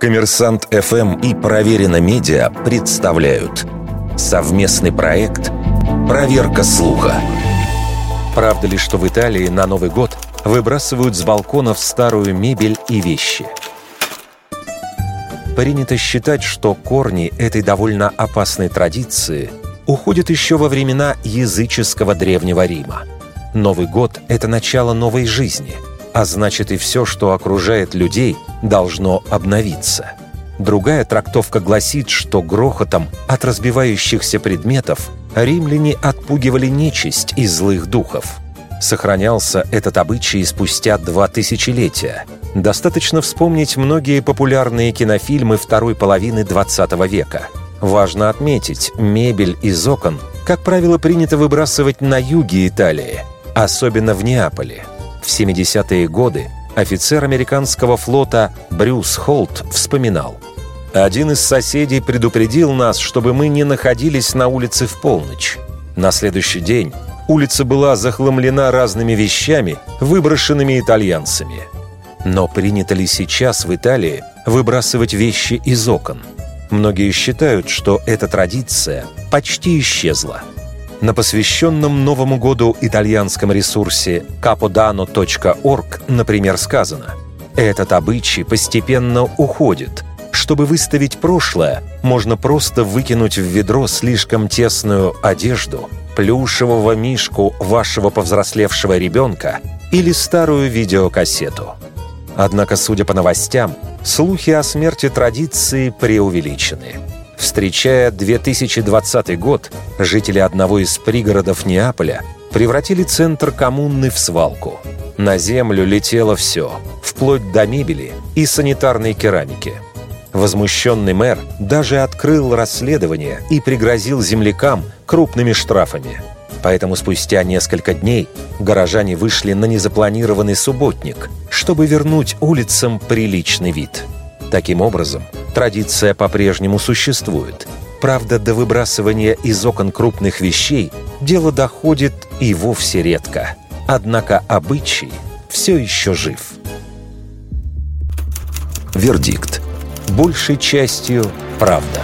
Коммерсант ФМ и Проверено Медиа представляют совместный проект «Проверка слуха». Правда ли, что в Италии на Новый год выбрасывают с балконов старую мебель и вещи? Принято считать, что корни этой довольно опасной традиции уходят еще во времена языческого Древнего Рима. Новый год – это начало новой жизни – а значит и все, что окружает людей, должно обновиться. Другая трактовка гласит, что грохотом от разбивающихся предметов римляне отпугивали нечисть и злых духов. Сохранялся этот обычай спустя два тысячелетия. Достаточно вспомнить многие популярные кинофильмы второй половины 20 века. Важно отметить, мебель из окон, как правило, принято выбрасывать на юге Италии, особенно в Неаполе – в 70-е годы офицер американского флота Брюс Холт вспоминал. «Один из соседей предупредил нас, чтобы мы не находились на улице в полночь. На следующий день улица была захламлена разными вещами, выброшенными итальянцами. Но принято ли сейчас в Италии выбрасывать вещи из окон? Многие считают, что эта традиция почти исчезла. На посвященном Новому году итальянском ресурсе capodano.org, например, сказано «Этот обычай постепенно уходит. Чтобы выставить прошлое, можно просто выкинуть в ведро слишком тесную одежду, плюшевого мишку вашего повзрослевшего ребенка или старую видеокассету». Однако, судя по новостям, слухи о смерти традиции преувеличены. Встречая 2020 год, жители одного из пригородов Неаполя превратили центр коммуны в свалку. На землю летело все, вплоть до мебели и санитарной керамики. Возмущенный мэр даже открыл расследование и пригрозил землякам крупными штрафами. Поэтому спустя несколько дней горожане вышли на незапланированный субботник, чтобы вернуть улицам приличный вид – Таким образом, традиция по-прежнему существует. Правда, до выбрасывания из окон крупных вещей дело доходит и вовсе редко. Однако обычай все еще жив. Вердикт. Большей частью правда.